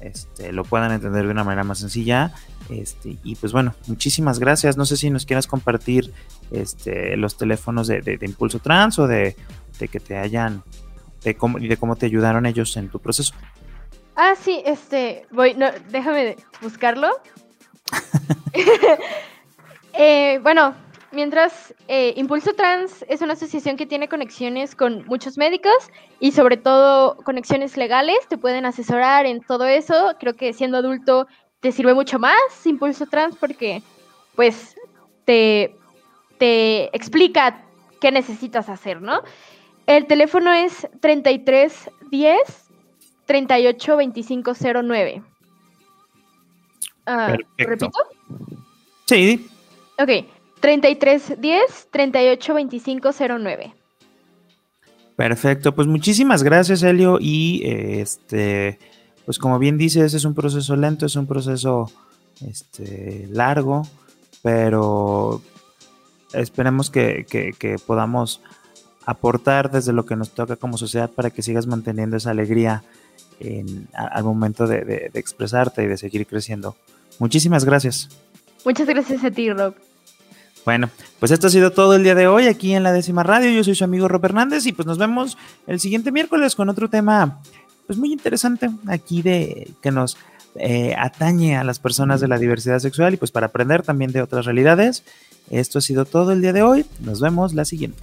este, lo puedan entender de una manera más sencilla. Este, y pues bueno, muchísimas gracias. No sé si nos quieras compartir este, los teléfonos de, Impulso Trans o de, que te hayan, de cómo, y de cómo te ayudaron ellos en tu proceso. Ah, sí, este, voy, no, déjame buscarlo. eh, bueno, mientras eh, Impulso Trans es una asociación que tiene conexiones con muchos médicos y sobre todo conexiones legales, te pueden asesorar en todo eso. Creo que siendo adulto te sirve mucho más Impulso Trans porque pues te, te explica qué necesitas hacer, ¿no? El teléfono es 3310 382509. Uh, ¿Repito? Sí. Ok, 3310 382509. Perfecto, pues muchísimas gracias, Helio. Y este, pues como bien dices, es un proceso lento, es un proceso este, largo, pero esperemos que, podamos aportar desde lo que nos toca como sociedad para que sigas manteniendo esa alegría al momento de, expresarte y de seguir creciendo. Muchísimas gracias. Muchas gracias a ti, Rob. Bueno, pues esto ha sido todo el día de hoy aquí en la décima radio. Yo soy su amigo Rob Hernández y pues nos vemos el siguiente miércoles con otro tema pues muy interesante aquí de que nos eh, atañe a las personas de la diversidad sexual y pues para aprender también de otras realidades. Esto ha sido todo el día de hoy. Nos vemos la siguiente.